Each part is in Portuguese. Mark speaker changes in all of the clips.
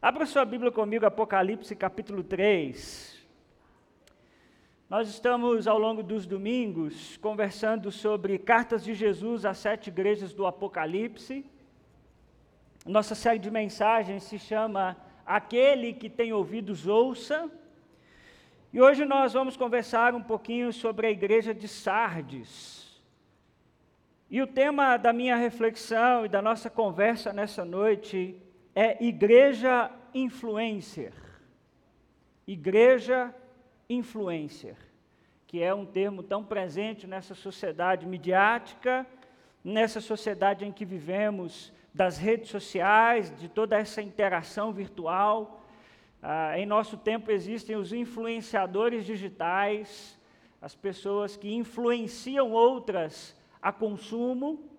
Speaker 1: Abra sua Bíblia comigo, Apocalipse capítulo 3. Nós estamos, ao longo dos domingos, conversando sobre cartas de Jesus às sete igrejas do Apocalipse. Nossa série de mensagens se chama Aquele que tem ouvidos, ouça. E hoje nós vamos conversar um pouquinho sobre a igreja de Sardes. E o tema da minha reflexão e da nossa conversa nessa noite é igreja influencer. Igreja influencer, que é um termo tão presente nessa sociedade midiática, nessa sociedade em que vivemos, das redes sociais, de toda essa interação virtual. Ah, em nosso tempo existem os influenciadores digitais, as pessoas que influenciam outras a consumo.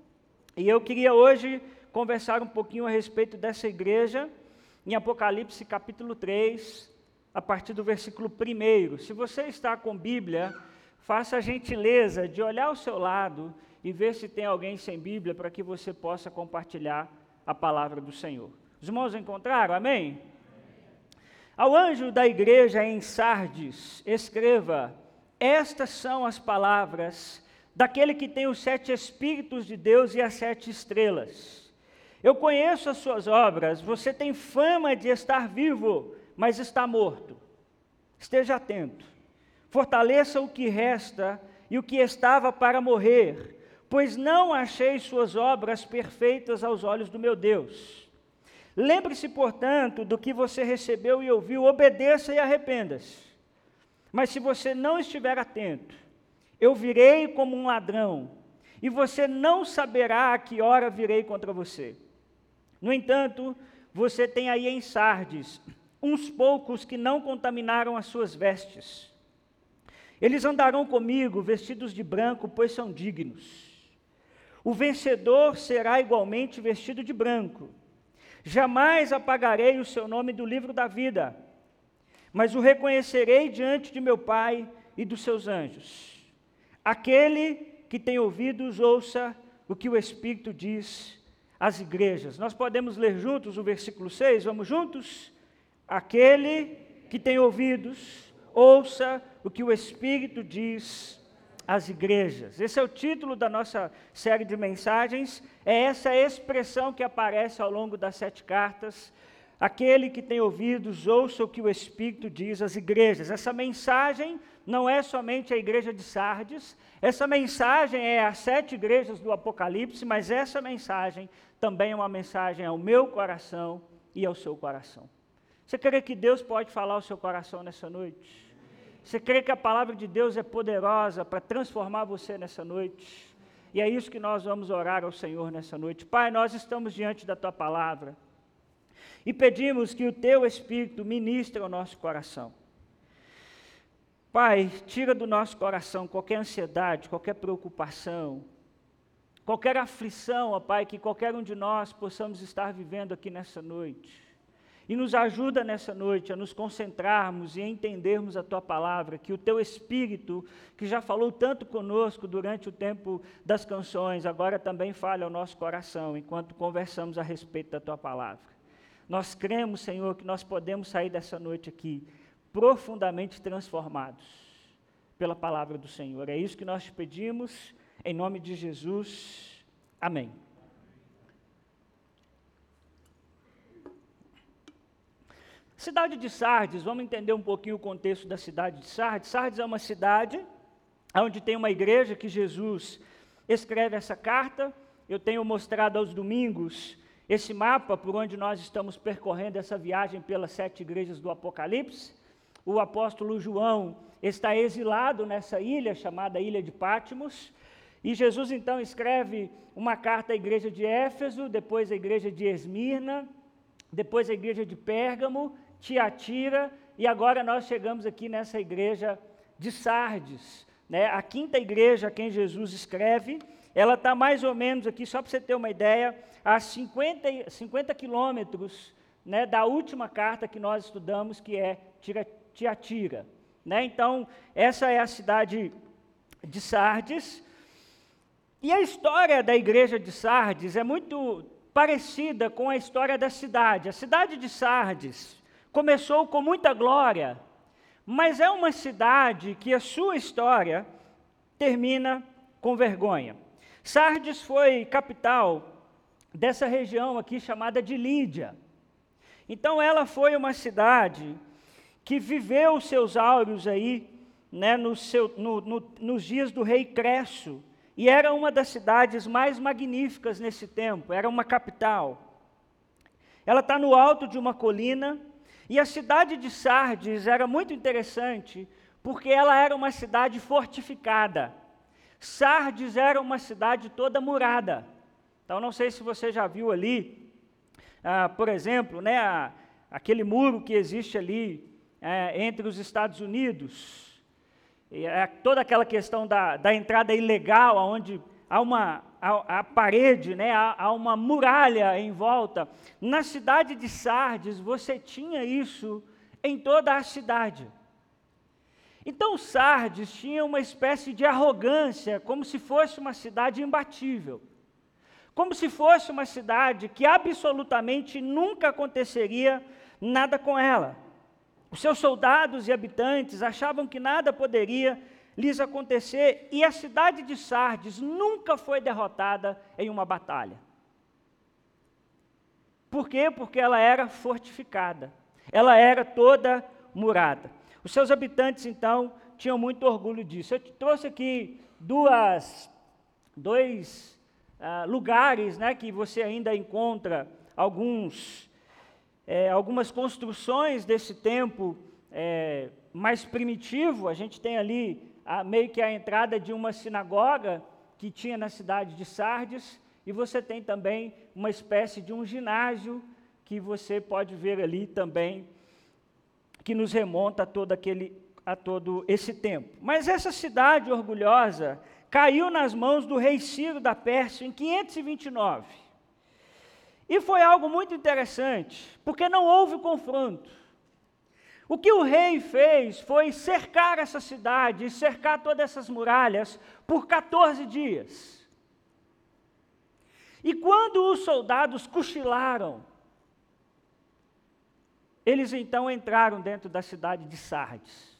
Speaker 1: E eu queria hoje conversar um pouquinho a respeito dessa igreja em Apocalipse capítulo 3, a partir do versículo 1. Se você está com Bíblia, faça a gentileza de olhar ao seu lado e ver se tem alguém sem Bíblia para que você possa compartilhar a palavra do Senhor. Os irmãos encontraram? Amém? Ao anjo da igreja em Sardes, escreva: Estas são as palavras daquele que tem os sete Espíritos de Deus e as sete estrelas. Eu conheço as suas obras, você tem fama de estar vivo, mas está morto. Esteja atento. Fortaleça o que resta e o que estava para morrer, pois não achei suas obras perfeitas aos olhos do meu Deus. Lembre-se, portanto, do que você recebeu e ouviu, obedeça e arrependa-se. Mas se você não estiver atento, eu virei como um ladrão, e você não saberá a que hora virei contra você. No entanto, você tem aí em Sardes uns poucos que não contaminaram as suas vestes. Eles andarão comigo vestidos de branco, pois são dignos. O vencedor será igualmente vestido de branco. Jamais apagarei o seu nome do livro da vida, mas o reconhecerei diante de meu Pai e dos seus anjos. Aquele que tem ouvidos, ouça o que o Espírito diz as igrejas. Nós podemos ler juntos o versículo 6, vamos juntos? Aquele que tem ouvidos, ouça o que o Espírito diz às igrejas. Esse é o título da nossa série de mensagens, é essa expressão que aparece ao longo das sete cartas. Aquele que tem ouvidos, ouça o que o Espírito diz às igrejas. Essa mensagem não é somente a igreja de Sardes, essa mensagem é às sete igrejas do Apocalipse, mas essa mensagem também é uma mensagem ao meu coração e ao seu coração. Você crê que Deus pode falar ao seu coração nessa noite? Você crê que a palavra de Deus é poderosa para transformar você nessa noite? E é isso que nós vamos orar ao Senhor nessa noite. Pai, nós estamos diante da tua palavra e pedimos que o teu Espírito ministre ao nosso coração. Pai, tira do nosso coração qualquer ansiedade, qualquer preocupação, qualquer aflição, ó Pai, que qualquer um de nós possamos estar vivendo aqui nessa noite. E nos ajuda nessa noite a nos concentrarmos e entendermos a tua palavra, que o teu Espírito, que já falou tanto conosco durante o tempo das canções, agora também fale ao nosso coração enquanto conversamos a respeito da tua palavra. Nós cremos, Senhor, que nós podemos sair dessa noite aqui profundamente transformados pela palavra do Senhor. É isso que nós te pedimos em nome de Jesus, amém. Cidade de Sardes, vamos entender um pouquinho o contexto da cidade de Sardes. Sardes é uma cidade onde tem uma igreja que Jesus escreve essa carta. Eu tenho mostrado aos domingos esse mapa por onde nós estamos percorrendo essa viagem pelas sete igrejas do Apocalipse. O apóstolo João está exilado nessa ilha chamada Ilha de Pátimos. E Jesus então escreve uma carta à igreja de Éfeso, depois à igreja de Esmirna, depois à igreja de Pérgamo, Tiatira, e agora nós chegamos aqui nessa igreja de Sardes, né? a quinta igreja a quem Jesus escreve, ela está mais ou menos aqui, só para você ter uma ideia, a 50, 50 quilômetros né, da última carta que nós estudamos, que é Tiatira. Né? Então, essa é a cidade de Sardes, e a história da igreja de Sardes é muito parecida com a história da cidade. A cidade de Sardes começou com muita glória, mas é uma cidade que a sua história termina com vergonha. Sardes foi capital dessa região aqui chamada de Lídia. Então ela foi uma cidade que viveu seus áureos aí, né, no seu, no, no, nos dias do rei Cresso, e era uma das cidades mais magníficas nesse tempo, era uma capital. Ela está no alto de uma colina, e a cidade de Sardes era muito interessante, porque ela era uma cidade fortificada. Sardes era uma cidade toda murada. Então, não sei se você já viu ali, ah, por exemplo, né, a, aquele muro que existe ali é, entre os Estados Unidos é toda aquela questão da, da entrada ilegal, onde há uma a, parede, né, há, há, uma muralha em volta. Na cidade de Sardes, você tinha isso em toda a cidade. Então, Sardes tinha uma espécie de arrogância, como se fosse uma cidade imbatível. Como se fosse uma cidade que absolutamente nunca aconteceria nada com ela. Os seus soldados e habitantes achavam que nada poderia lhes acontecer e a cidade de Sardes nunca foi derrotada em uma batalha. Por quê? Porque ela era fortificada, ela era toda murada. Os seus habitantes, então, tinham muito orgulho disso. Eu trouxe aqui duas, dois uh, lugares né, que você ainda encontra alguns é, algumas construções desse tempo é, mais primitivo. A gente tem ali a, meio que a entrada de uma sinagoga que tinha na cidade de Sardes, e você tem também uma espécie de um ginásio que você pode ver ali também, que nos remonta a todo, aquele, a todo esse tempo. Mas essa cidade orgulhosa caiu nas mãos do rei Ciro da Pérsia em 529. E foi algo muito interessante, porque não houve confronto. O que o rei fez foi cercar essa cidade cercar todas essas muralhas por 14 dias. E quando os soldados cochilaram, eles então entraram dentro da cidade de Sardes.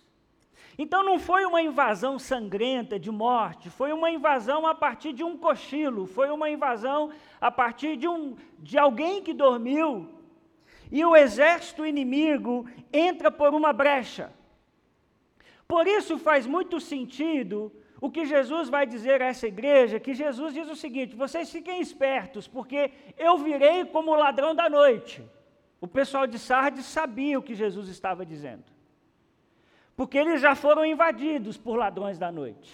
Speaker 1: Então não foi uma invasão sangrenta de morte, foi uma invasão a partir de um cochilo, foi uma invasão a partir de, um, de alguém que dormiu. E o exército inimigo entra por uma brecha. Por isso faz muito sentido o que Jesus vai dizer a essa igreja, que Jesus diz o seguinte: vocês fiquem espertos, porque eu virei como ladrão da noite. O pessoal de Sardes sabia o que Jesus estava dizendo porque eles já foram invadidos por ladrões da noite.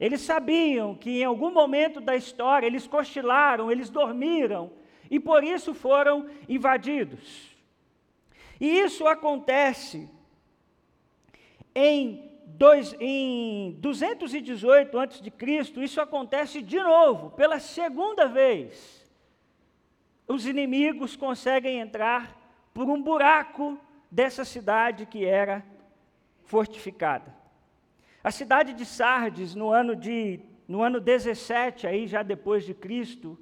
Speaker 1: Eles sabiam que em algum momento da história eles cochilaram, eles dormiram e por isso foram invadidos. E isso acontece em, dois, em 218 a.C., isso acontece de novo, pela segunda vez. Os inimigos conseguem entrar por um buraco dessa cidade que era fortificada. A cidade de Sardes, no ano, de, no ano 17, aí já depois de Cristo,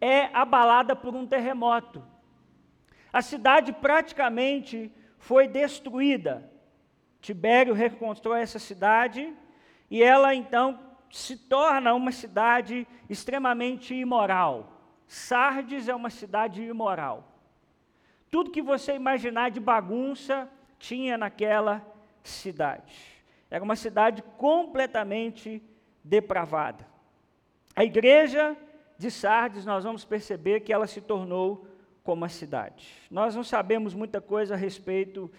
Speaker 1: é abalada por um terremoto. A cidade praticamente foi destruída. Tibério reconstrói essa cidade e ela então se torna uma cidade extremamente imoral. Sardes é uma cidade imoral. Tudo que você imaginar de bagunça tinha naquela cidade. Era uma cidade completamente depravada. A igreja de Sardes, nós vamos perceber que ela se tornou como a cidade. Nós não sabemos muita coisa a respeito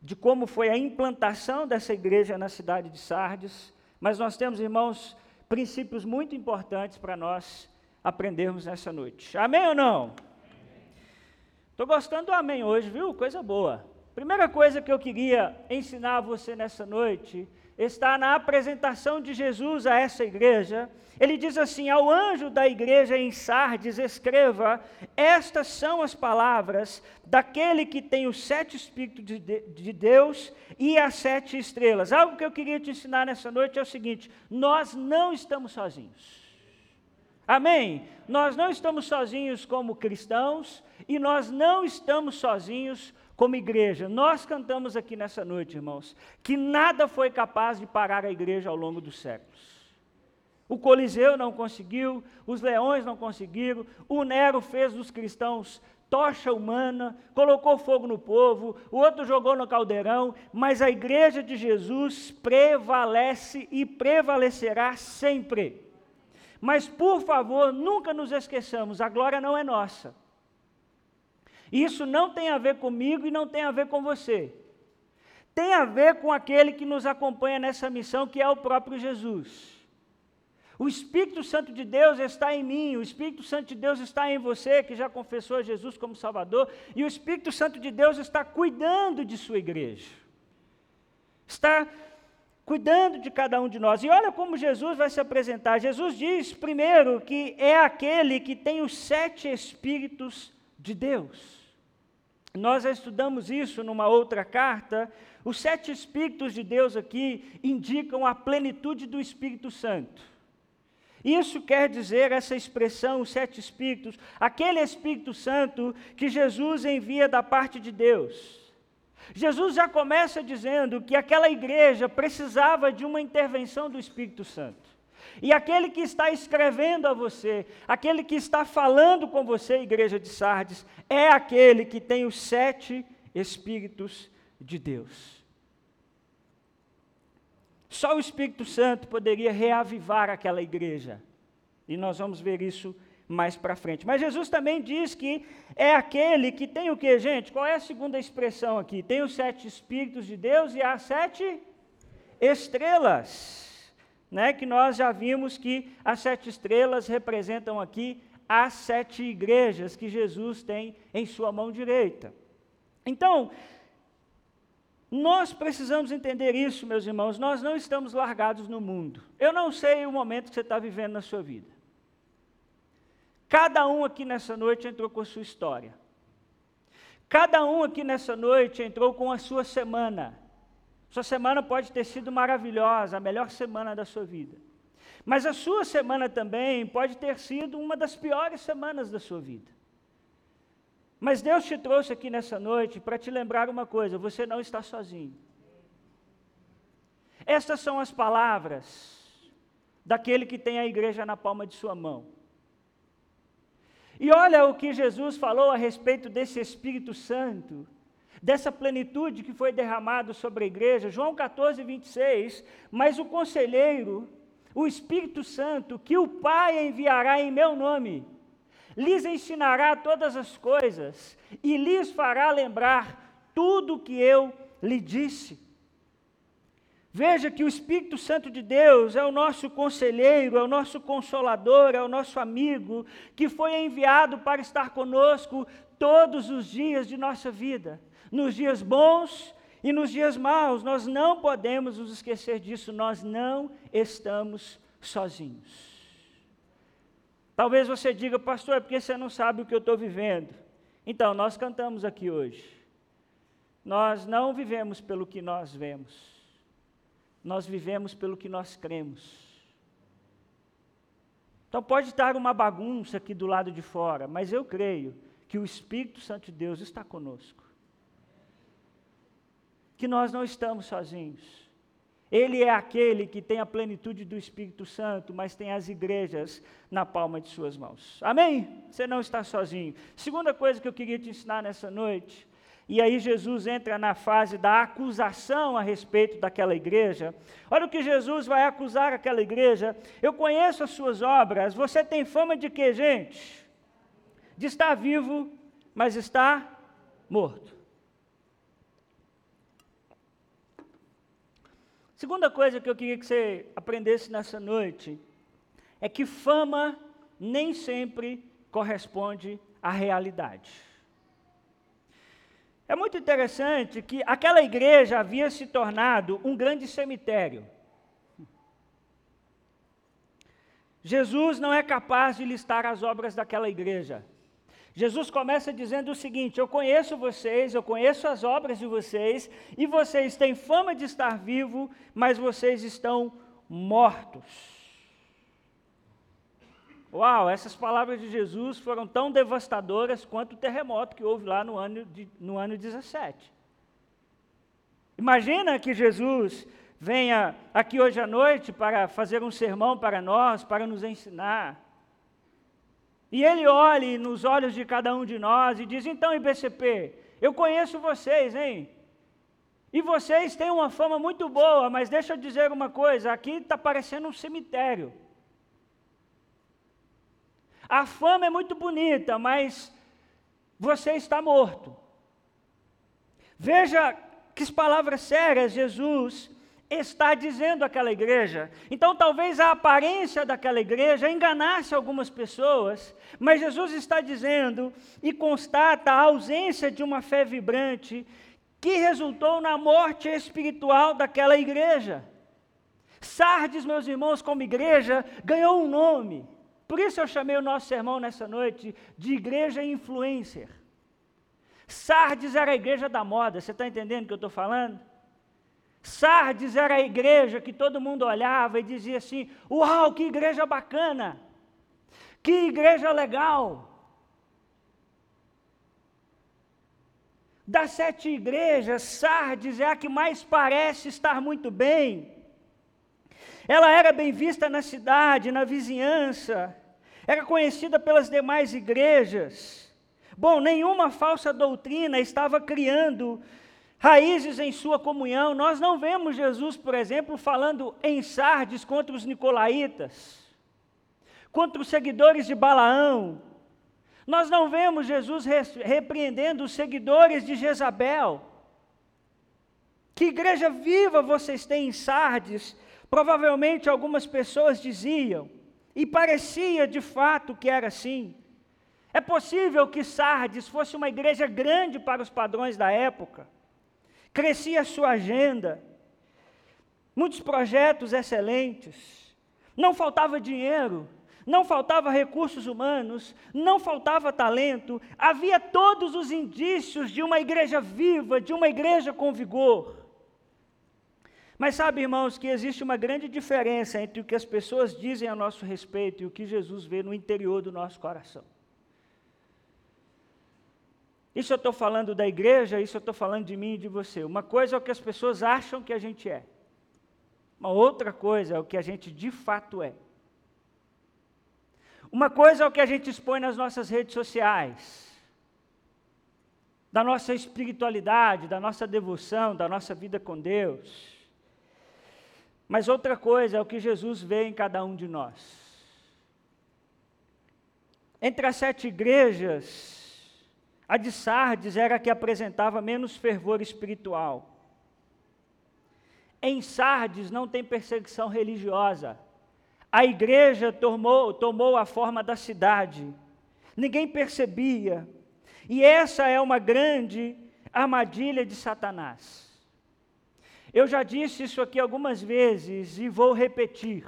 Speaker 1: de como foi a implantação dessa igreja na cidade de Sardes, mas nós temos, irmãos, princípios muito importantes para nós aprendermos nessa noite. Amém ou não? Estou gostando do amém hoje, viu? Coisa boa. Primeira coisa que eu queria ensinar a você nessa noite está na apresentação de Jesus a essa igreja. Ele diz assim: Ao anjo da igreja em Sardes, escreva: Estas são as palavras daquele que tem os sete Espíritos de, de Deus e as sete estrelas. Algo que eu queria te ensinar nessa noite é o seguinte: nós não estamos sozinhos. Amém? Nós não estamos sozinhos como cristãos e nós não estamos sozinhos como igreja. Nós cantamos aqui nessa noite, irmãos, que nada foi capaz de parar a igreja ao longo dos séculos. O Coliseu não conseguiu, os leões não conseguiram, o Nero fez dos cristãos tocha humana, colocou fogo no povo, o outro jogou no caldeirão, mas a igreja de Jesus prevalece e prevalecerá sempre. Mas, por favor, nunca nos esqueçamos, a glória não é nossa. Isso não tem a ver comigo e não tem a ver com você. Tem a ver com aquele que nos acompanha nessa missão, que é o próprio Jesus. O Espírito Santo de Deus está em mim, o Espírito Santo de Deus está em você, que já confessou Jesus como Salvador, e o Espírito Santo de Deus está cuidando de sua igreja. Está cuidando de cada um de nós. E olha como Jesus vai se apresentar. Jesus diz, primeiro, que é aquele que tem os sete Espíritos de Deus. Nós já estudamos isso numa outra carta. Os sete Espíritos de Deus aqui indicam a plenitude do Espírito Santo. Isso quer dizer, essa expressão, os sete Espíritos, aquele Espírito Santo que Jesus envia da parte de Deus. Jesus já começa dizendo que aquela igreja precisava de uma intervenção do Espírito Santo. E aquele que está escrevendo a você, aquele que está falando com você, igreja de Sardes, é aquele que tem os sete Espíritos de Deus. Só o Espírito Santo poderia reavivar aquela igreja. E nós vamos ver isso mais para frente. Mas Jesus também diz que é aquele que tem o que, gente? Qual é a segunda expressão aqui? Tem os sete Espíritos de Deus e as sete estrelas. Né, que nós já vimos que as sete estrelas representam aqui as sete igrejas que Jesus tem em sua mão direita. Então, nós precisamos entender isso, meus irmãos. Nós não estamos largados no mundo. Eu não sei o momento que você está vivendo na sua vida. Cada um aqui nessa noite entrou com a sua história. Cada um aqui nessa noite entrou com a sua semana. Sua semana pode ter sido maravilhosa, a melhor semana da sua vida. Mas a sua semana também pode ter sido uma das piores semanas da sua vida. Mas Deus te trouxe aqui nessa noite para te lembrar uma coisa: você não está sozinho. Estas são as palavras daquele que tem a igreja na palma de sua mão. E olha o que Jesus falou a respeito desse Espírito Santo, dessa plenitude que foi derramado sobre a igreja, João 14, 26. Mas o conselheiro, o Espírito Santo, que o Pai enviará em meu nome, lhes ensinará todas as coisas e lhes fará lembrar tudo o que eu lhe disse. Veja que o Espírito Santo de Deus é o nosso conselheiro, é o nosso consolador, é o nosso amigo, que foi enviado para estar conosco todos os dias de nossa vida, nos dias bons e nos dias maus. Nós não podemos nos esquecer disso, nós não estamos sozinhos. Talvez você diga, pastor, é porque você não sabe o que eu estou vivendo. Então, nós cantamos aqui hoje. Nós não vivemos pelo que nós vemos, nós vivemos pelo que nós cremos. Então, pode estar uma bagunça aqui do lado de fora, mas eu creio que o Espírito Santo de Deus está conosco. Que nós não estamos sozinhos ele é aquele que tem a plenitude do Espírito Santo, mas tem as igrejas na palma de suas mãos. Amém? Você não está sozinho. Segunda coisa que eu queria te ensinar nessa noite, e aí Jesus entra na fase da acusação a respeito daquela igreja. Olha o que Jesus vai acusar aquela igreja. Eu conheço as suas obras. Você tem fama de quê, gente? De estar vivo, mas está morto. Segunda coisa que eu queria que você aprendesse nessa noite é que fama nem sempre corresponde à realidade. É muito interessante que aquela igreja havia se tornado um grande cemitério. Jesus não é capaz de listar as obras daquela igreja. Jesus começa dizendo o seguinte: Eu conheço vocês, eu conheço as obras de vocês, e vocês têm fama de estar vivo, mas vocês estão mortos. Uau, essas palavras de Jesus foram tão devastadoras quanto o terremoto que houve lá no ano, de, no ano 17. Imagina que Jesus venha aqui hoje à noite para fazer um sermão para nós, para nos ensinar. E ele olhe nos olhos de cada um de nós e diz: então, IBCP, eu conheço vocês, hein? E vocês têm uma fama muito boa, mas deixa eu dizer uma coisa: aqui está parecendo um cemitério. A fama é muito bonita, mas você está morto. Veja que palavras sérias Jesus está dizendo àquela igreja. Então, talvez a aparência daquela igreja enganasse algumas pessoas, mas Jesus está dizendo e constata a ausência de uma fé vibrante que resultou na morte espiritual daquela igreja. Sardes, meus irmãos, como igreja, ganhou um nome. Por isso eu chamei o nosso sermão nessa noite de igreja influencer. Sardes era a igreja da moda, você está entendendo o que eu estou falando? Sardes era a igreja que todo mundo olhava e dizia assim: Uau, que igreja bacana! Que igreja legal! Das sete igrejas, Sardes é a que mais parece estar muito bem. Ela era bem vista na cidade, na vizinhança, era conhecida pelas demais igrejas. Bom, nenhuma falsa doutrina estava criando raízes em sua comunhão. Nós não vemos Jesus, por exemplo, falando em Sardes contra os nicolaítas, contra os seguidores de Balaão. Nós não vemos Jesus repreendendo os seguidores de Jezabel. Que igreja viva vocês têm em Sardes? Provavelmente algumas pessoas diziam, e parecia de fato que era assim. É possível que Sardes fosse uma igreja grande para os padrões da época crescia a sua agenda, muitos projetos excelentes, não faltava dinheiro, não faltava recursos humanos, não faltava talento, havia todos os indícios de uma igreja viva, de uma igreja com vigor. Mas sabe, irmãos, que existe uma grande diferença entre o que as pessoas dizem a nosso respeito e o que Jesus vê no interior do nosso coração. Isso eu estou falando da igreja, isso eu estou falando de mim e de você. Uma coisa é o que as pessoas acham que a gente é. Uma outra coisa é o que a gente de fato é. Uma coisa é o que a gente expõe nas nossas redes sociais, da nossa espiritualidade, da nossa devoção, da nossa vida com Deus. Mas outra coisa é o que Jesus vê em cada um de nós. Entre as sete igrejas, a de Sardes era a que apresentava menos fervor espiritual. Em Sardes não tem perseguição religiosa. A igreja tomou, tomou a forma da cidade. Ninguém percebia. E essa é uma grande armadilha de Satanás. Eu já disse isso aqui algumas vezes e vou repetir.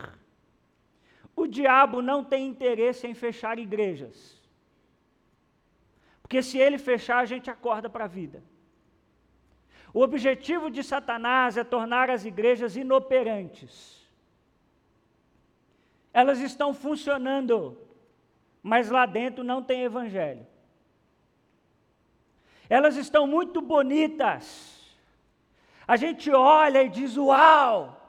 Speaker 1: O diabo não tem interesse em fechar igrejas. Porque se ele fechar, a gente acorda para a vida. O objetivo de Satanás é tornar as igrejas inoperantes. Elas estão funcionando, mas lá dentro não tem evangelho. Elas estão muito bonitas. A gente olha e diz: Uau!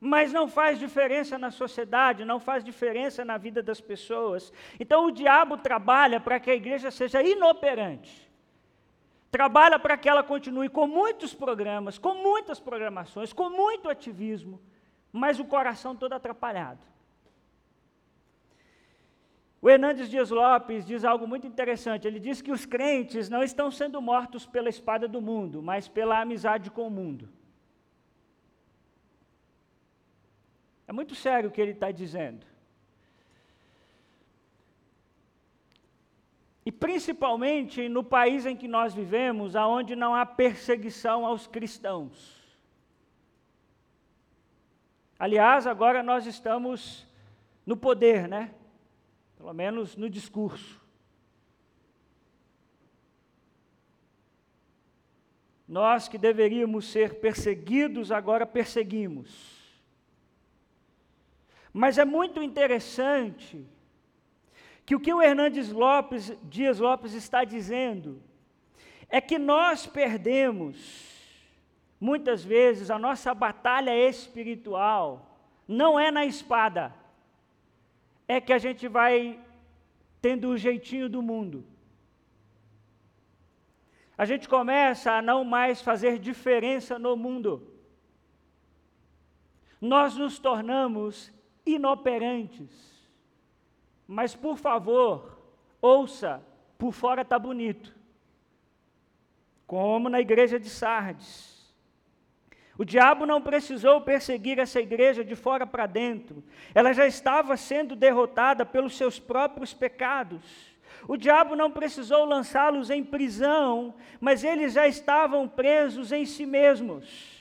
Speaker 1: Mas não faz diferença na sociedade, não faz diferença na vida das pessoas. Então o diabo trabalha para que a igreja seja inoperante. Trabalha para que ela continue com muitos programas, com muitas programações, com muito ativismo, mas o coração todo atrapalhado. O Hernandes Dias Lopes diz algo muito interessante. Ele diz que os crentes não estão sendo mortos pela espada do mundo, mas pela amizade com o mundo. É muito sério o que ele está dizendo. E principalmente no país em que nós vivemos, aonde não há perseguição aos cristãos. Aliás, agora nós estamos no poder, né? Pelo menos no discurso. Nós que deveríamos ser perseguidos, agora perseguimos. Mas é muito interessante que o que o Hernandes Lopes, Dias Lopes está dizendo é que nós perdemos, muitas vezes, a nossa batalha espiritual, não é na espada, é que a gente vai tendo o jeitinho do mundo. A gente começa a não mais fazer diferença no mundo. Nós nos tornamos inoperantes. Mas, por favor, ouça, por fora está bonito. Como na igreja de Sardes. O diabo não precisou perseguir essa igreja de fora para dentro. Ela já estava sendo derrotada pelos seus próprios pecados. O diabo não precisou lançá-los em prisão, mas eles já estavam presos em si mesmos.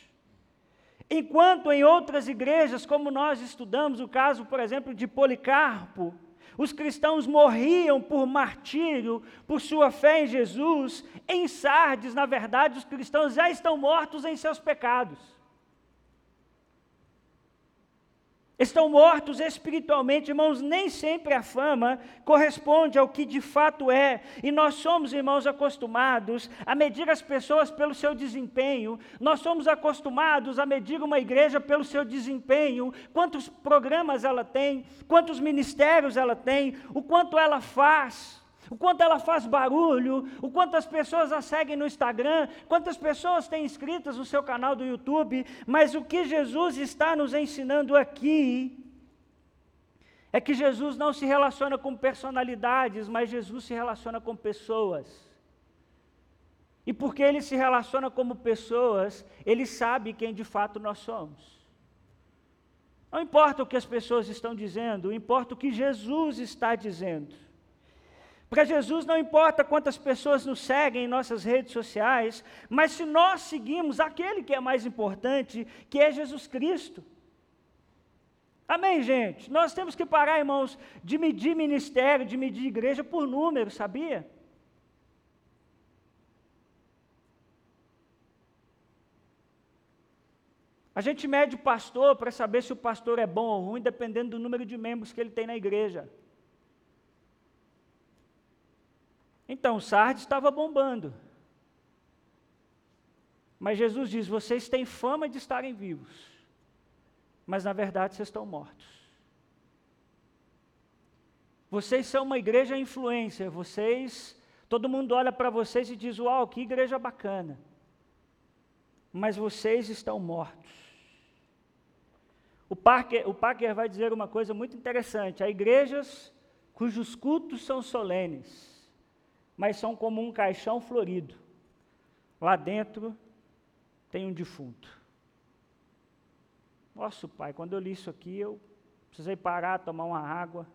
Speaker 1: Enquanto em outras igrejas, como nós estudamos, o caso, por exemplo, de Policarpo, os cristãos morriam por martírio, por sua fé em Jesus. Em Sardes, na verdade, os cristãos já estão mortos em seus pecados. Estão mortos espiritualmente, irmãos, nem sempre a fama corresponde ao que de fato é. E nós somos, irmãos, acostumados a medir as pessoas pelo seu desempenho. Nós somos acostumados a medir uma igreja pelo seu desempenho, quantos programas ela tem, quantos ministérios ela tem, o quanto ela faz o quanto ela faz barulho, o quanto as pessoas a seguem no Instagram, quantas pessoas têm inscritas no seu canal do YouTube, mas o que Jesus está nos ensinando aqui é que Jesus não se relaciona com personalidades, mas Jesus se relaciona com pessoas. E porque ele se relaciona como pessoas, ele sabe quem de fato nós somos. Não importa o que as pessoas estão dizendo, importa o que Jesus está dizendo. Para Jesus não importa quantas pessoas nos seguem em nossas redes sociais, mas se nós seguimos aquele que é mais importante, que é Jesus Cristo. Amém, gente? Nós temos que parar, irmãos, de medir ministério, de medir igreja por número, sabia? A gente mede o pastor para saber se o pastor é bom ou ruim, dependendo do número de membros que ele tem na igreja. Então, Sardes estava bombando. Mas Jesus diz: vocês têm fama de estarem vivos, mas na verdade vocês estão mortos. Vocês são uma igreja influência, vocês, todo mundo olha para vocês e diz: Uau, que igreja bacana. Mas vocês estão mortos. O Parker, o Parker vai dizer uma coisa muito interessante: há igrejas cujos cultos são solenes mas são como um caixão florido. Lá dentro tem um defunto. Nossa, pai, quando eu li isso aqui, eu precisei parar, tomar uma água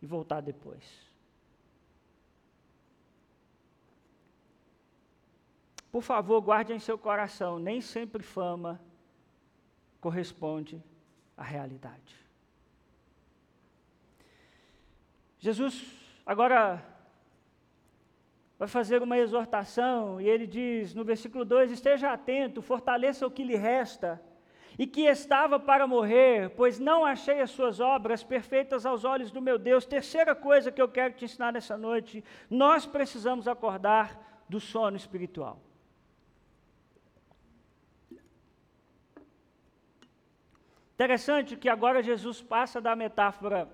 Speaker 1: e voltar depois. Por favor, guarde em seu coração, nem sempre fama corresponde à realidade. Jesus agora vai fazer uma exortação, e ele diz no versículo 2: Esteja atento, fortaleça o que lhe resta, e que estava para morrer, pois não achei as suas obras perfeitas aos olhos do meu Deus. Terceira coisa que eu quero te ensinar nessa noite: nós precisamos acordar do sono espiritual. Interessante que agora Jesus passa da metáfora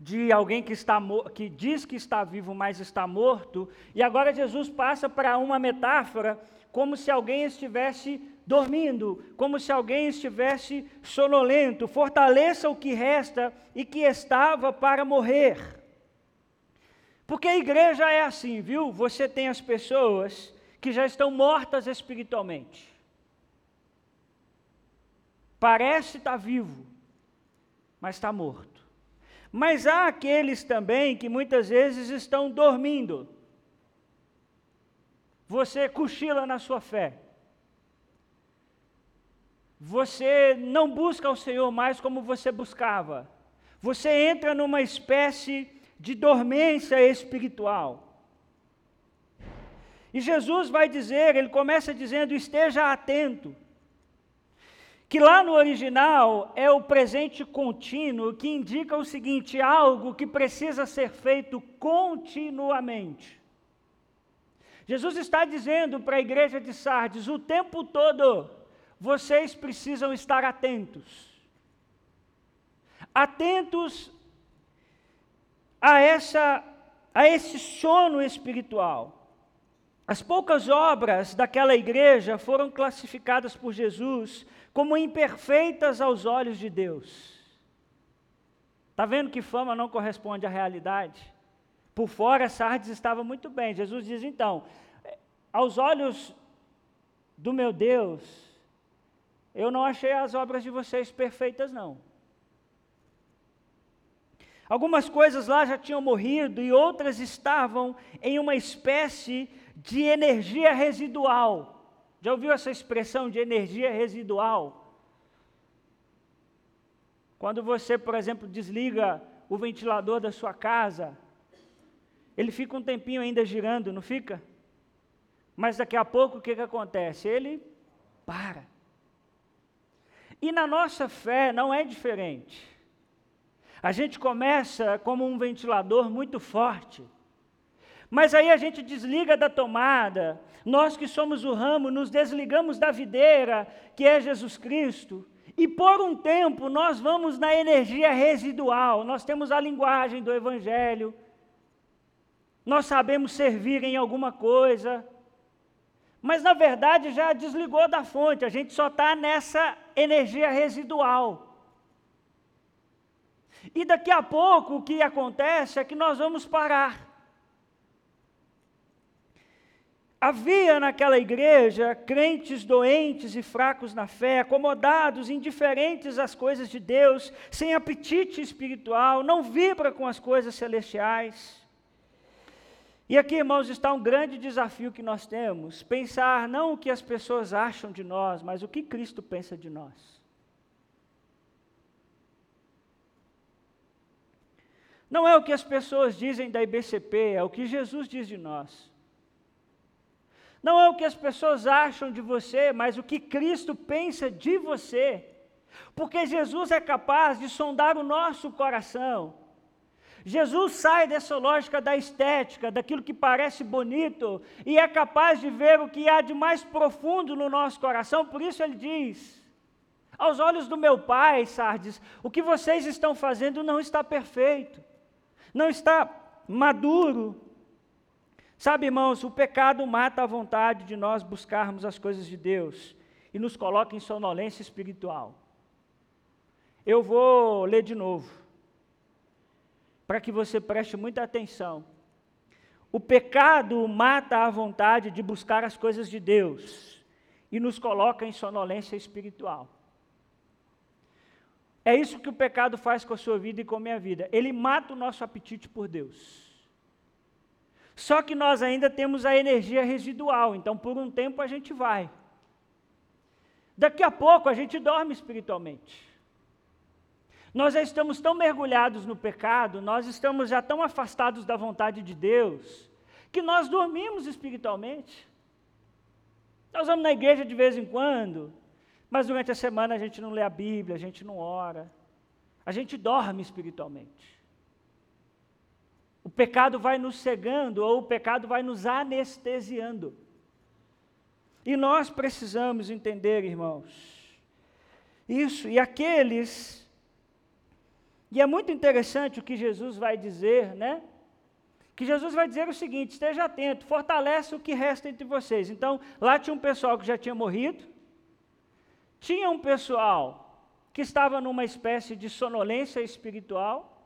Speaker 1: de alguém que, está, que diz que está vivo, mas está morto, e agora Jesus passa para uma metáfora como se alguém estivesse dormindo, como se alguém estivesse sonolento. Fortaleça o que resta e que estava para morrer. Porque a igreja é assim, viu? Você tem as pessoas que já estão mortas espiritualmente. Parece estar vivo, mas está morto. Mas há aqueles também que muitas vezes estão dormindo. Você cochila na sua fé. Você não busca o Senhor mais como você buscava. Você entra numa espécie de dormência espiritual. E Jesus vai dizer, ele começa dizendo: esteja atento que lá no original é o presente contínuo, que indica o seguinte: algo que precisa ser feito continuamente. Jesus está dizendo para a igreja de Sardes o tempo todo: vocês precisam estar atentos. Atentos a, essa, a esse sono espiritual. As poucas obras daquela igreja foram classificadas por Jesus como imperfeitas aos olhos de Deus. Está vendo que fama não corresponde à realidade? Por fora, Sardes estava muito bem. Jesus diz então: aos olhos do meu Deus, eu não achei as obras de vocês perfeitas, não. Algumas coisas lá já tinham morrido e outras estavam em uma espécie de energia residual. Já ouviu essa expressão de energia residual? Quando você, por exemplo, desliga o ventilador da sua casa, ele fica um tempinho ainda girando, não fica? Mas daqui a pouco o que, que acontece? Ele para. E na nossa fé não é diferente. A gente começa como um ventilador muito forte mas aí a gente desliga da tomada, nós que somos o ramo, nos desligamos da videira, que é Jesus Cristo, e por um tempo nós vamos na energia residual, nós temos a linguagem do Evangelho, nós sabemos servir em alguma coisa, mas na verdade já desligou da fonte, a gente só está nessa energia residual. E daqui a pouco o que acontece é que nós vamos parar. Havia naquela igreja crentes doentes e fracos na fé, acomodados, indiferentes às coisas de Deus, sem apetite espiritual, não vibra com as coisas celestiais. E aqui, irmãos, está um grande desafio que nós temos: pensar não o que as pessoas acham de nós, mas o que Cristo pensa de nós. Não é o que as pessoas dizem da IBCP, é o que Jesus diz de nós. Não é o que as pessoas acham de você, mas o que Cristo pensa de você. Porque Jesus é capaz de sondar o nosso coração. Jesus sai dessa lógica da estética, daquilo que parece bonito, e é capaz de ver o que há de mais profundo no nosso coração. Por isso ele diz: Aos olhos do meu Pai, Sardes, o que vocês estão fazendo não está perfeito, não está maduro, Sabe, irmãos, o pecado mata a vontade de nós buscarmos as coisas de Deus e nos coloca em sonolência espiritual. Eu vou ler de novo, para que você preste muita atenção. O pecado mata a vontade de buscar as coisas de Deus e nos coloca em sonolência espiritual. É isso que o pecado faz com a sua vida e com a minha vida. Ele mata o nosso apetite por Deus. Só que nós ainda temos a energia residual, então por um tempo a gente vai. Daqui a pouco a gente dorme espiritualmente. Nós já estamos tão mergulhados no pecado, nós estamos já tão afastados da vontade de Deus, que nós dormimos espiritualmente. Nós vamos na igreja de vez em quando, mas durante a semana a gente não lê a Bíblia, a gente não ora, a gente dorme espiritualmente. O pecado vai nos cegando ou o pecado vai nos anestesiando. E nós precisamos entender, irmãos, isso. E aqueles. E é muito interessante o que Jesus vai dizer, né? Que Jesus vai dizer o seguinte: esteja atento, fortalece o que resta entre vocês. Então, lá tinha um pessoal que já tinha morrido, tinha um pessoal que estava numa espécie de sonolência espiritual,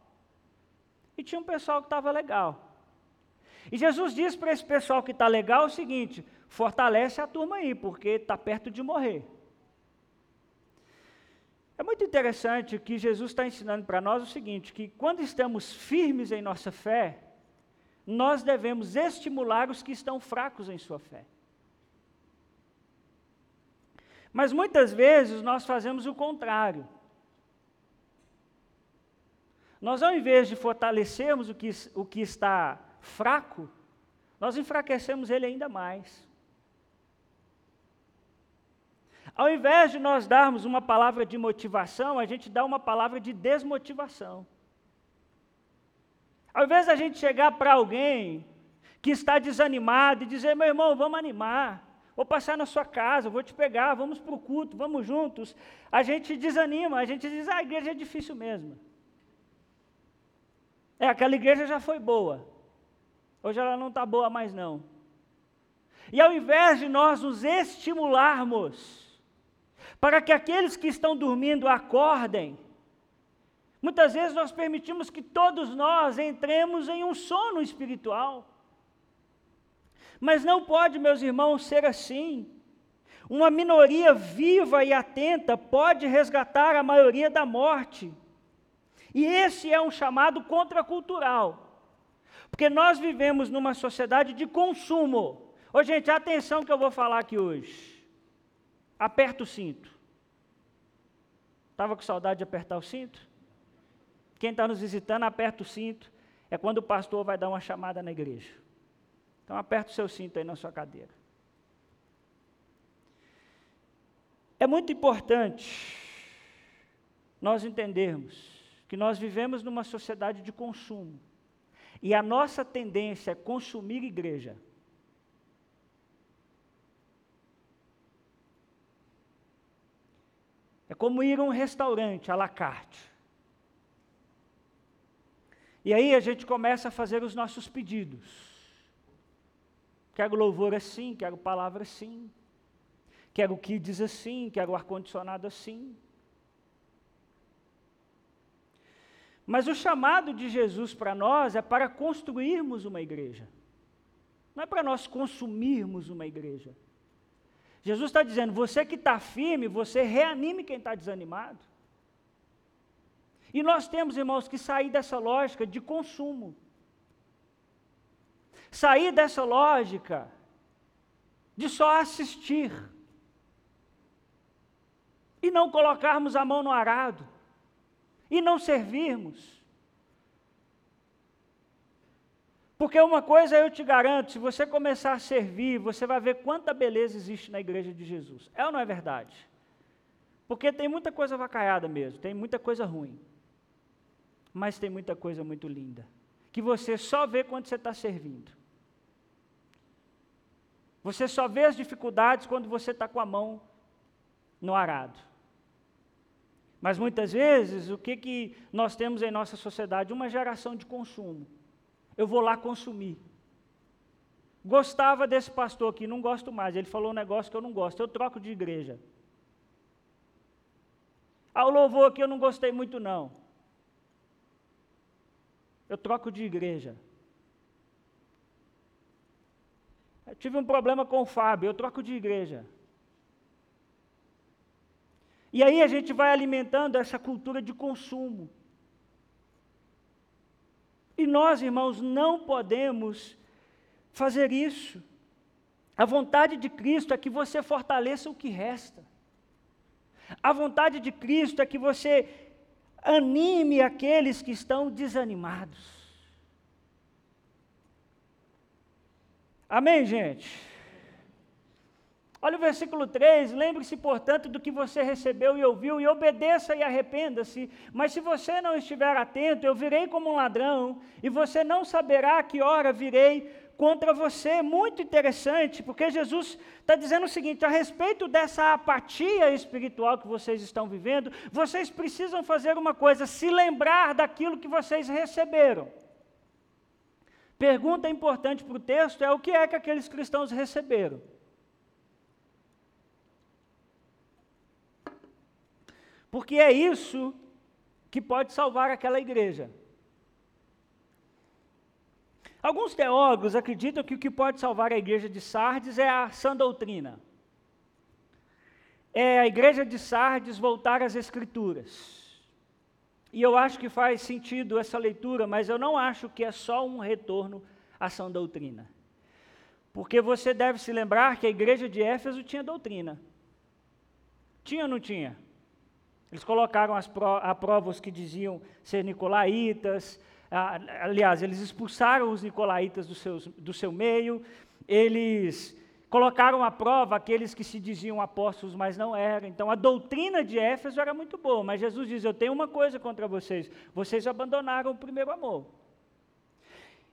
Speaker 1: e tinha um pessoal que estava legal. E Jesus diz para esse pessoal que está legal o seguinte: fortalece a turma aí, porque está perto de morrer. É muito interessante que Jesus está ensinando para nós o seguinte: que quando estamos firmes em nossa fé, nós devemos estimular os que estão fracos em sua fé. Mas muitas vezes nós fazemos o contrário. Nós, ao invés de fortalecermos o que, o que está fraco, nós enfraquecemos ele ainda mais. Ao invés de nós darmos uma palavra de motivação, a gente dá uma palavra de desmotivação. Ao invés da gente chegar para alguém que está desanimado e dizer, meu irmão, vamos animar, vou passar na sua casa, vou te pegar, vamos para o culto, vamos juntos, a gente desanima, a gente diz, ah, a igreja é difícil mesmo. É, aquela igreja já foi boa, hoje ela não está boa mais não. E ao invés de nós nos estimularmos, para que aqueles que estão dormindo acordem. Muitas vezes nós permitimos que todos nós entremos em um sono espiritual. Mas não pode, meus irmãos, ser assim. Uma minoria viva e atenta pode resgatar a maioria da morte. E esse é um chamado contracultural. Porque nós vivemos numa sociedade de consumo. Ô, gente, atenção que eu vou falar aqui hoje. Aperta o cinto. Estava com saudade de apertar o cinto? Quem está nos visitando, aperta o cinto. É quando o pastor vai dar uma chamada na igreja. Então aperta o seu cinto aí na sua cadeira. É muito importante nós entendermos que nós vivemos numa sociedade de consumo. E a nossa tendência é consumir igreja. É como ir a um restaurante à la carte. E aí a gente começa a fazer os nossos pedidos. Quero louvor assim, quero palavra assim. Quero kids assim, quero ar-condicionado assim. Mas o chamado de Jesus para nós é para construirmos uma igreja. Não é para nós consumirmos uma igreja. Jesus está dizendo: você que está firme, você reanime quem está desanimado. E nós temos, irmãos, que sair dessa lógica de consumo. Sair dessa lógica de só assistir. E não colocarmos a mão no arado. E não servirmos. Porque uma coisa eu te garanto, se você começar a servir, você vai ver quanta beleza existe na igreja de Jesus. É ou não é verdade? Porque tem muita coisa vacaiada mesmo, tem muita coisa ruim. Mas tem muita coisa muito linda. Que você só vê quando você está servindo. Você só vê as dificuldades quando você está com a mão no arado. Mas muitas vezes, o que, que nós temos em nossa sociedade? Uma geração de consumo eu vou lá consumir. Gostava desse pastor aqui, não gosto mais. Ele falou um negócio que eu não gosto, eu troco de igreja. Ah, o louvor aqui eu não gostei muito, não. Eu troco de igreja. Eu tive um problema com o Fábio, eu troco de igreja. E aí a gente vai alimentando essa cultura de consumo. E nós, irmãos, não podemos fazer isso. A vontade de Cristo é que você fortaleça o que resta. A vontade de Cristo é que você anime aqueles que estão desanimados. Amém, gente? Olha o versículo 3: lembre-se, portanto, do que você recebeu e ouviu, e obedeça e arrependa-se. Mas se você não estiver atento, eu virei como um ladrão, e você não saberá a que hora virei contra você. Muito interessante, porque Jesus está dizendo o seguinte: a respeito dessa apatia espiritual que vocês estão vivendo, vocês precisam fazer uma coisa: se lembrar daquilo que vocês receberam. Pergunta importante para o texto é o que é que aqueles cristãos receberam. Porque é isso que pode salvar aquela igreja. Alguns teólogos acreditam que o que pode salvar a igreja de Sardes é a sã doutrina. É a igreja de Sardes voltar às Escrituras. E eu acho que faz sentido essa leitura, mas eu não acho que é só um retorno à sã doutrina. Porque você deve se lembrar que a igreja de Éfeso tinha doutrina. Tinha ou não tinha? Eles colocaram pro, a prova os que diziam ser nicolaítas, aliás, eles expulsaram os nicolaítas do, seus, do seu meio, eles colocaram à prova aqueles que se diziam apóstolos, mas não eram. Então a doutrina de Éfeso era muito boa, mas Jesus diz: Eu tenho uma coisa contra vocês, vocês abandonaram o primeiro amor.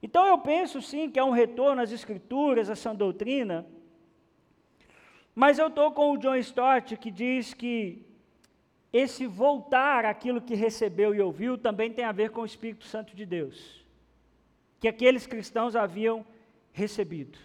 Speaker 1: Então eu penso sim que é um retorno às Escrituras, à sã doutrina, mas eu estou com o John Stott que diz que esse voltar àquilo que recebeu e ouviu também tem a ver com o Espírito Santo de Deus, que aqueles cristãos haviam recebido.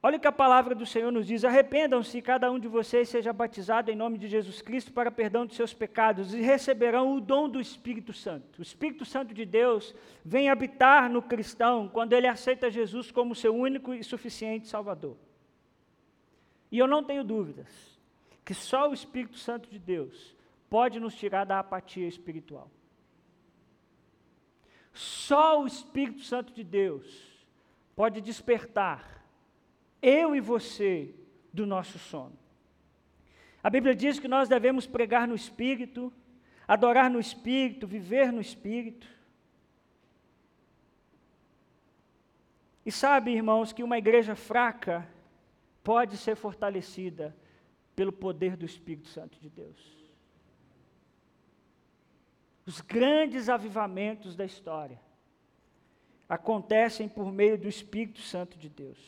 Speaker 1: Olha o que a palavra do Senhor nos diz: arrependam-se, cada um de vocês seja batizado em nome de Jesus Cristo para perdão de seus pecados e receberão o dom do Espírito Santo. O Espírito Santo de Deus vem habitar no cristão quando ele aceita Jesus como seu único e suficiente Salvador. E eu não tenho dúvidas que só o Espírito Santo de Deus pode nos tirar da apatia espiritual. Só o Espírito Santo de Deus pode despertar eu e você, do nosso sono. A Bíblia diz que nós devemos pregar no Espírito, adorar no Espírito, viver no Espírito. E sabe, irmãos, que uma igreja fraca pode ser fortalecida pelo poder do Espírito Santo de Deus. Os grandes avivamentos da história acontecem por meio do Espírito Santo de Deus.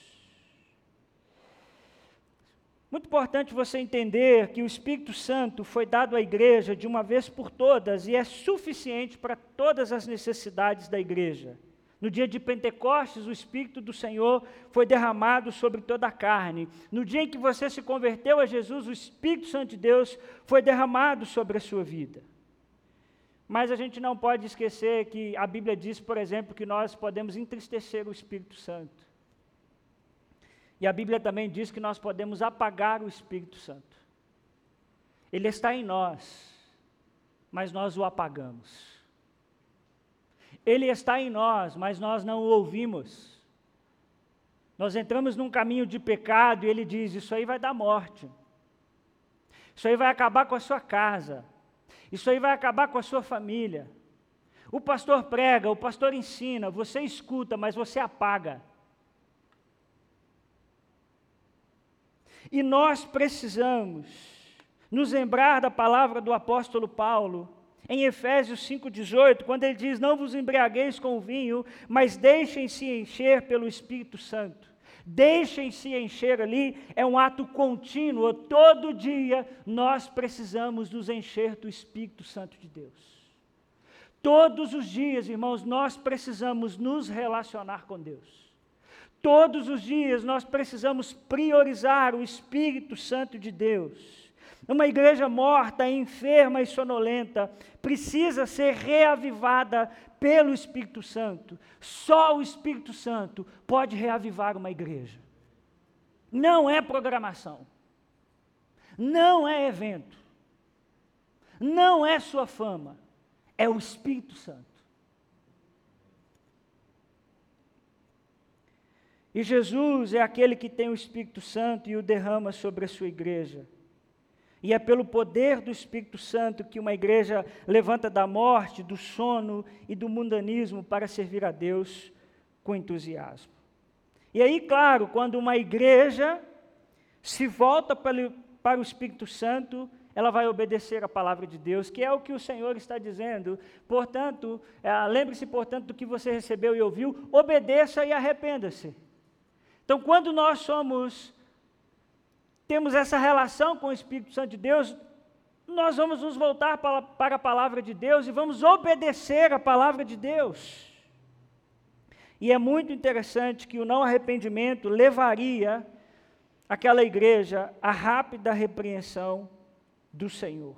Speaker 1: Muito importante você entender que o Espírito Santo foi dado à igreja de uma vez por todas e é suficiente para todas as necessidades da igreja. No dia de Pentecostes, o Espírito do Senhor foi derramado sobre toda a carne. No dia em que você se converteu a Jesus, o Espírito Santo de Deus foi derramado sobre a sua vida. Mas a gente não pode esquecer que a Bíblia diz, por exemplo, que nós podemos entristecer o Espírito Santo. E a Bíblia também diz que nós podemos apagar o Espírito Santo. Ele está em nós, mas nós o apagamos. Ele está em nós, mas nós não o ouvimos. Nós entramos num caminho de pecado e ele diz: Isso aí vai dar morte. Isso aí vai acabar com a sua casa. Isso aí vai acabar com a sua família. O pastor prega, o pastor ensina, você escuta, mas você apaga. E nós precisamos nos lembrar da palavra do apóstolo Paulo, em Efésios 5,18, quando ele diz: Não vos embriagueis com vinho, mas deixem-se encher pelo Espírito Santo. Deixem-se encher ali, é um ato contínuo, todo dia nós precisamos nos encher do Espírito Santo de Deus. Todos os dias, irmãos, nós precisamos nos relacionar com Deus. Todos os dias nós precisamos priorizar o Espírito Santo de Deus. Uma igreja morta, enferma e sonolenta precisa ser reavivada pelo Espírito Santo. Só o Espírito Santo pode reavivar uma igreja. Não é programação. Não é evento. Não é sua fama. É o Espírito Santo. E Jesus é aquele que tem o Espírito Santo e o derrama sobre a sua igreja. E é pelo poder do Espírito Santo que uma igreja levanta da morte, do sono e do mundanismo para servir a Deus com entusiasmo. E aí, claro, quando uma igreja se volta para o Espírito Santo, ela vai obedecer a palavra de Deus, que é o que o Senhor está dizendo. Portanto, é, lembre-se, portanto, do que você recebeu e ouviu, obedeça e arrependa-se. Então, quando nós somos, temos essa relação com o Espírito Santo de Deus, nós vamos nos voltar para, a palavra de Deus e vamos obedecer a palavra de Deus. E é muito interessante que o não arrependimento levaria aquela igreja à rápida repreensão do Senhor.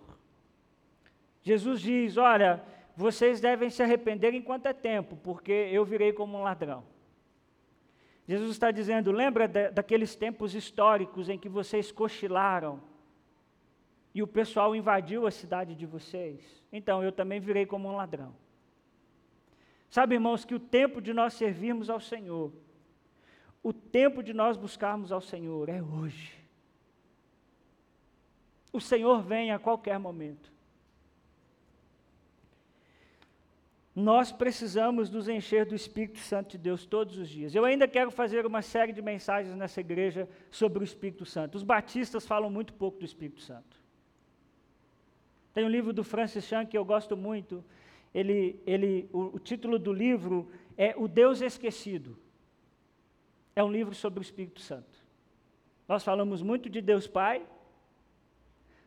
Speaker 1: Jesus diz: Olha, vocês devem se arrepender enquanto é tempo, porque eu virei como um ladrão. Jesus está dizendo: lembra daqueles tempos históricos em que vocês cochilaram e o pessoal invadiu a cidade de vocês? Então eu também virei como um ladrão. Sabe, irmãos, que o tempo de nós servirmos ao Senhor, o tempo de nós buscarmos ao Senhor é hoje. O Senhor vem a qualquer momento. Nós precisamos nos encher do Espírito Santo de Deus todos os dias. Eu ainda quero fazer uma série de mensagens nessa igreja sobre o Espírito Santo. Os batistas falam muito pouco do Espírito Santo. Tem um livro do Francis Chan que eu gosto muito. Ele, ele, o, o título do livro é O Deus Esquecido. É um livro sobre o Espírito Santo. Nós falamos muito de Deus Pai,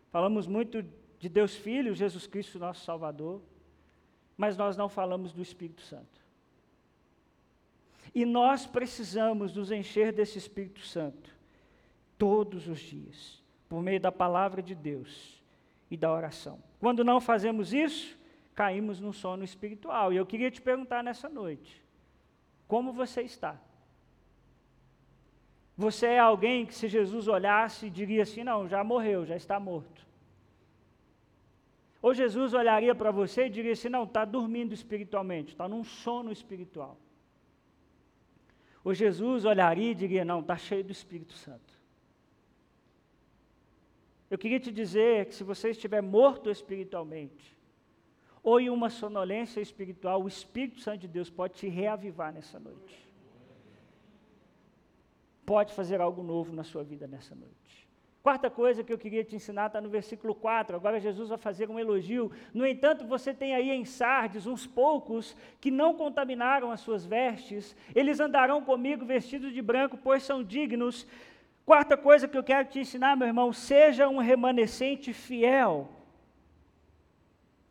Speaker 1: falamos muito de Deus Filho, Jesus Cristo, nosso Salvador mas nós não falamos do Espírito Santo. E nós precisamos nos encher desse Espírito Santo todos os dias, por meio da palavra de Deus e da oração. Quando não fazemos isso, caímos num sono espiritual. E eu queria te perguntar nessa noite: como você está? Você é alguém que, se Jesus olhasse, diria assim: não, já morreu, já está morto. Ou Jesus olharia para você e diria assim: não, está dormindo espiritualmente, está num sono espiritual. Ou Jesus olharia e diria: não, está cheio do Espírito Santo. Eu queria te dizer que se você estiver morto espiritualmente, ou em uma sonolência espiritual, o Espírito Santo de Deus pode te reavivar nessa noite. Pode fazer algo novo na sua vida nessa noite. Quarta coisa que eu queria te ensinar está no versículo 4. Agora Jesus vai fazer um elogio. No entanto, você tem aí em Sardes uns poucos que não contaminaram as suas vestes. Eles andarão comigo vestidos de branco, pois são dignos. Quarta coisa que eu quero te ensinar, meu irmão, seja um remanescente fiel.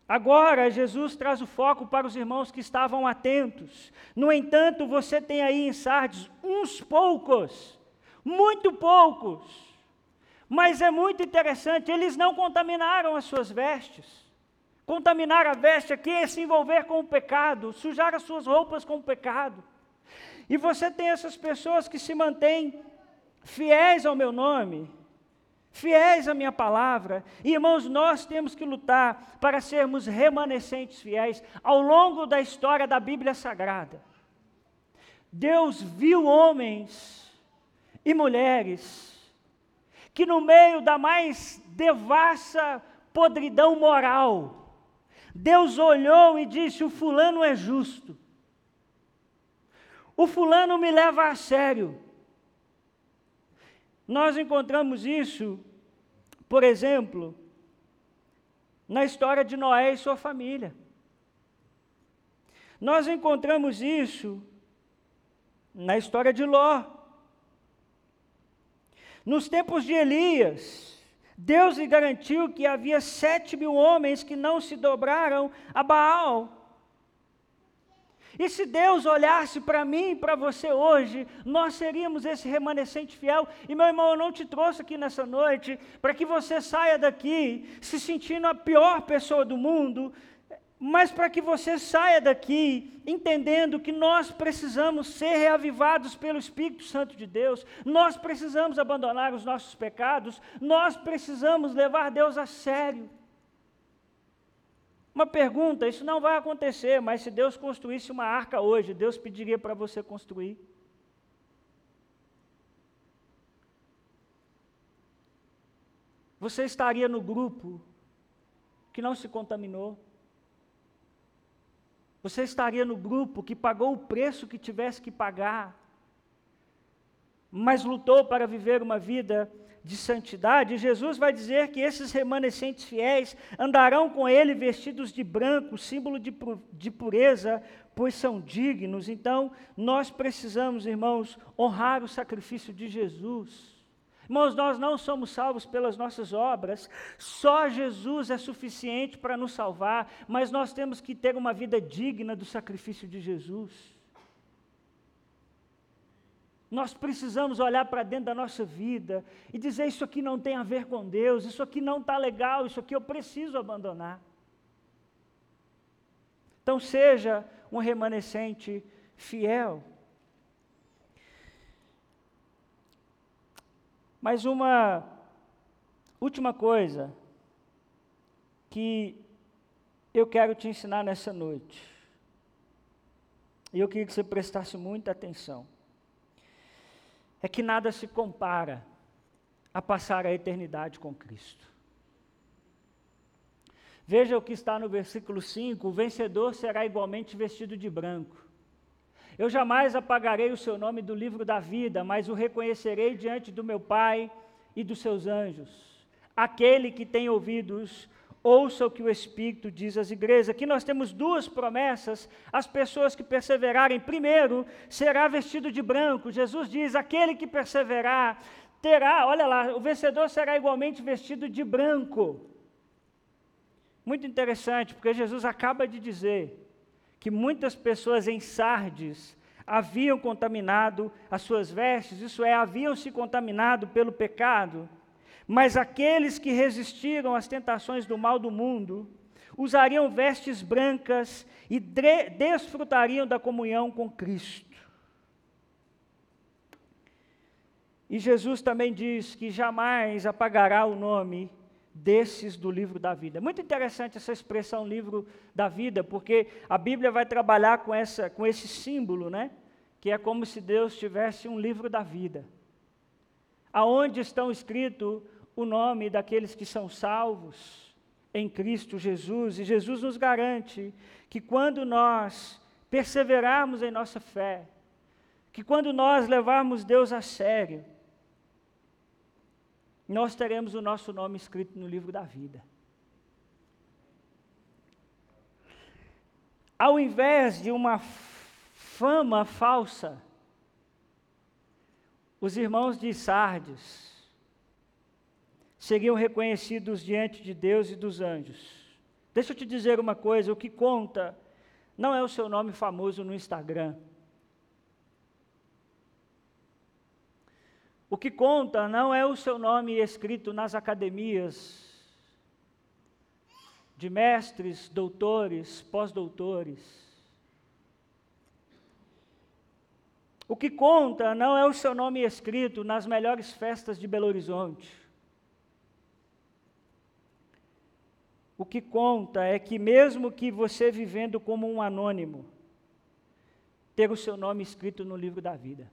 Speaker 1: Agora, Jesus traz o foco para os irmãos que estavam atentos. No entanto, você tem aí em Sardes uns poucos, muito poucos mas é muito interessante, eles não contaminaram as suas vestes. Contaminar a veste aqui é se envolver com o pecado, sujar as suas roupas com o pecado. E você tem essas pessoas que se mantêm fiéis ao meu nome, fiéis à minha palavra. E, irmãos, nós temos que lutar para sermos remanescentes fiéis ao longo da história da Bíblia Sagrada. Deus viu homens e mulheres que no meio da mais devassa podridão moral, Deus olhou e disse: O fulano é justo. O fulano me leva a sério. Nós encontramos isso, por exemplo, na história de Noé e sua família. Nós encontramos isso na história de Ló. Nos tempos de Elias, Deus lhe garantiu que havia sete mil homens que não se dobraram a Baal. E se Deus olhasse para mim e para você hoje, nós seríamos esse remanescente fiel. E meu irmão, eu não te trouxe aqui nessa noite para que você saia daqui se sentindo a pior pessoa do mundo, mas para que você saia daqui entendendo que nós precisamos ser reavivados pelo Espírito Santo de Deus, nós precisamos abandonar os nossos pecados, nós precisamos levar Deus a sério. Uma pergunta: isso não vai acontecer, mas se Deus construísse uma arca hoje, Deus pediria para você construir? Você estaria no grupo que não se contaminou? Você estaria no grupo que pagou o preço que tivesse que pagar, mas lutou para viver uma vida de santidade. Jesus vai dizer que esses remanescentes fiéis andarão com ele vestidos de branco, símbolo de, pureza, pois são dignos. Então, nós precisamos, irmãos, honrar o sacrifício de Jesus. Irmãos, nós não somos salvos pelas nossas obras, só Jesus é suficiente para nos salvar, mas nós temos que ter uma vida digna do sacrifício de Jesus. Nós precisamos olhar para dentro da nossa vida e dizer: Isso aqui não tem a ver com Deus, isso aqui não está legal, isso aqui eu preciso abandonar. Então, seja um remanescente fiel. Mas uma última coisa que eu quero te ensinar nessa noite, e eu queria que você prestasse muita atenção, é que nada se compara a passar a eternidade com Cristo. Veja o que está no versículo 5: o vencedor será igualmente vestido de branco. Eu jamais apagarei o seu nome do livro da vida, mas o reconhecerei diante do meu Pai e dos seus anjos. Aquele que tem ouvidos, ouça o que o Espírito diz às igrejas. Aqui nós temos duas promessas. As pessoas que perseverarem, primeiro, será vestido de branco. Jesus diz: aquele que perseverar terá, olha lá, o vencedor será igualmente vestido de branco. Muito interessante, porque Jesus acaba de dizer que muitas pessoas em Sardes haviam contaminado as suas vestes, isso é, haviam se contaminado pelo pecado, mas aqueles que resistiram às tentações do mal do mundo usariam vestes brancas e desfrutariam da comunhão com Cristo. E Jesus também diz que jamais apagará o nome desses do livro da vida. Muito interessante essa expressão livro da vida, porque a Bíblia vai trabalhar com, essa, com esse símbolo, né? Que é como se Deus tivesse um livro da vida. Aonde estão escrito o nome daqueles que são salvos em Cristo Jesus, e Jesus nos garante que quando nós perseverarmos em nossa fé, que quando nós levarmos Deus a sério, nós teremos o nosso nome escrito no livro da vida. Ao invés de uma fama falsa, os irmãos de Sardes seriam reconhecidos diante de Deus e dos anjos. Deixa eu te dizer uma coisa: o que conta não é o seu nome famoso no Instagram. O que conta não é o seu nome escrito nas academias de mestres, doutores, pós-doutores. O que conta não é o seu nome escrito nas melhores festas de Belo Horizonte. O que conta é que, mesmo que você vivendo como um anônimo, ter o seu nome escrito no livro da vida.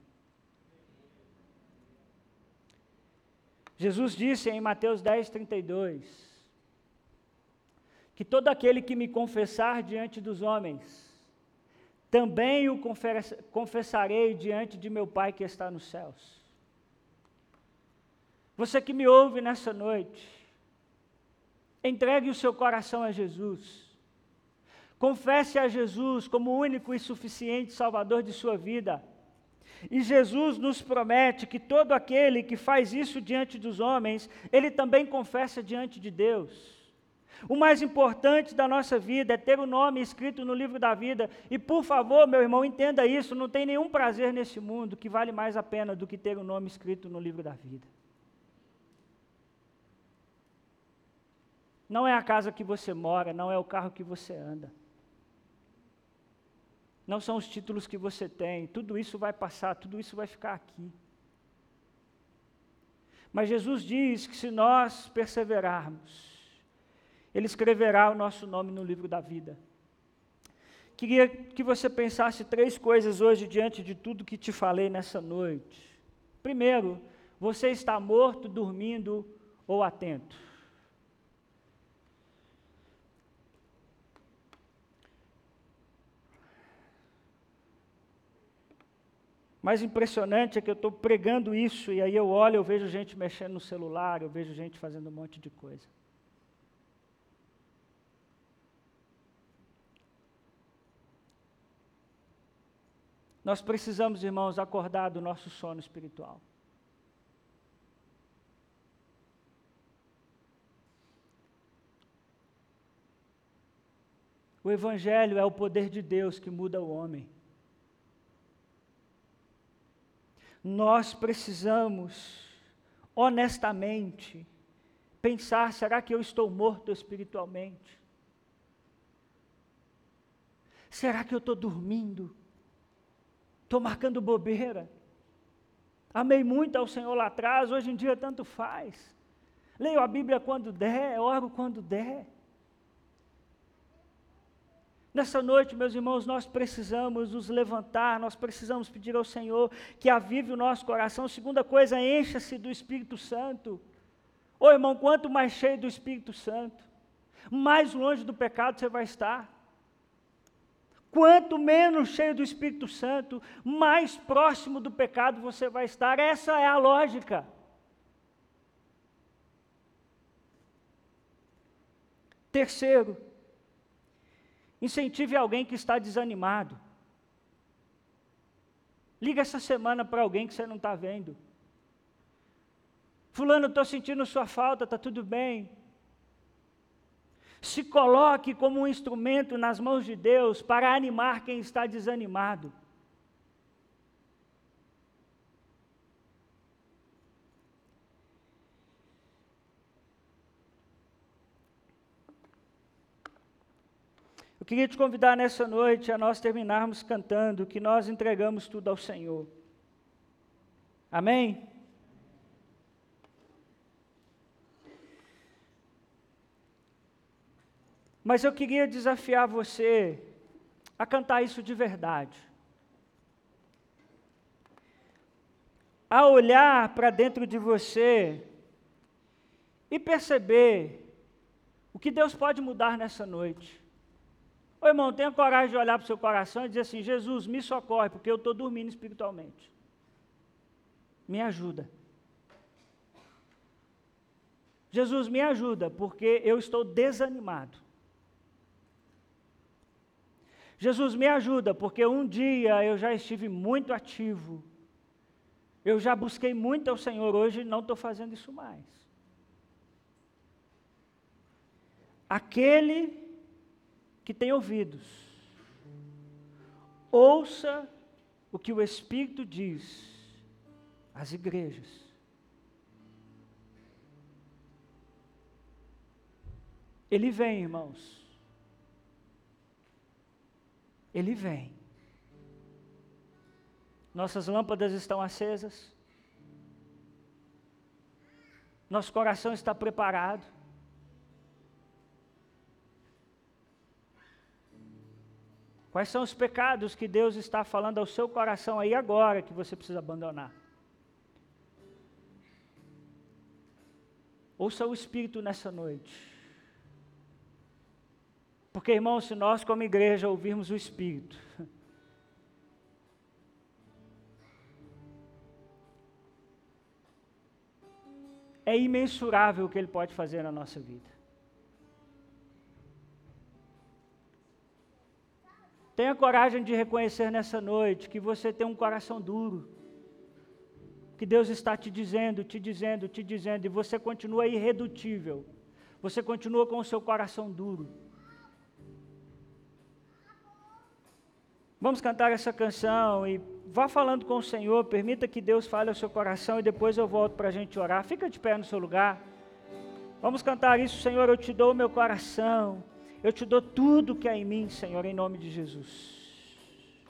Speaker 1: Jesus disse em Mateus 10, 32, que todo aquele que me confessar diante dos homens, também o confessarei diante de meu Pai que está nos céus. Você que me ouve nessa noite, entregue o seu coração a Jesus. Confesse a Jesus como o único e suficiente Salvador de sua vida. E Jesus nos promete que todo aquele que faz isso diante dos homens, ele também confessa diante de Deus. O mais importante da nossa vida é ter o nome escrito no livro da vida. E por favor, meu irmão, entenda isso: não tem nenhum prazer nesse mundo que vale mais a pena do que ter o nome escrito no livro da vida. Não é a casa que você mora, não é o carro que você anda não são os títulos que você tem, tudo isso vai passar, tudo isso vai ficar aqui. Mas Jesus diz que se nós perseverarmos, Ele escreverá o nosso nome no livro da vida. Queria que você pensasse três coisas hoje diante de tudo que te falei nessa noite. Primeiro, você está morto, dormindo ou atento? Mais impressionante é que eu estou pregando isso e aí eu olho, eu vejo gente mexendo no celular, eu vejo gente fazendo um monte de coisa. Nós precisamos, irmãos, acordar do nosso sono espiritual. O Evangelho é o poder de Deus que muda o homem. Nós precisamos, honestamente, pensar: será que eu estou morto espiritualmente? Será que eu estou dormindo? Estou marcando bobeira? Amei muito ao Senhor lá atrás, hoje em dia tanto faz. Leio a Bíblia quando der, oro quando der. Nessa noite, meus irmãos, nós precisamos nos levantar, nós precisamos pedir ao Senhor que avive o nosso coração. Segunda coisa, encha-se do Espírito Santo. Ô irmão, quanto mais cheio do Espírito Santo, mais longe do pecado você vai estar. Quanto menos cheio do Espírito Santo, mais próximo do pecado você vai estar. Essa é a lógica. Terceiro, incentive alguém que está desanimado. Liga essa semana para alguém que você não está vendo. Fulano, estou sentindo sua falta, está tudo bem. Se coloque como um instrumento nas mãos de Deus para animar quem está desanimado. Eu queria te convidar nessa noite a nós terminarmos cantando que nós entregamos tudo ao Senhor. Amém? Mas eu queria desafiar você a cantar isso de verdade. A olhar para dentro de você e perceber o que Deus pode mudar nessa noite. Ô irmão, tenha coragem de olhar para o seu coração e dizer assim: Jesus, me socorre, porque eu estou dormindo espiritualmente. Me ajuda. Jesus, me ajuda, porque eu estou desanimado. Jesus, me ajuda, porque um dia eu já estive muito ativo. Eu já busquei muito ao Senhor, hoje não estou fazendo isso mais. Aquele que tem ouvidos, ouça o que o Espírito diz às igrejas. Ele vem, irmãos. Ele vem. Nossas lâmpadas estão acesas. Nosso coração está preparado. Quais são os pecados que Deus está falando ao seu coração aí agora que você precisa abandonar? Ouça o Espírito nessa noite. Porque, irmão, se nós, como igreja, ouvirmos o Espírito, é imensurável o que ele pode fazer na nossa vida. Tenha coragem de reconhecer nessa noite que você tem um coração duro. Que Deus está te dizendo, te dizendo, te dizendo, e você continua irredutível. Você continua com o seu coração duro. Vamos cantar essa canção e vá falando com o Senhor. Permita que Deus fale ao seu coração e depois eu volto para a gente orar. Fica de pé no seu lugar. Vamos cantar isso, Senhor. Eu te dou o meu coração. Eu te dou tudo que há em mim, Senhor, em nome de Jesus.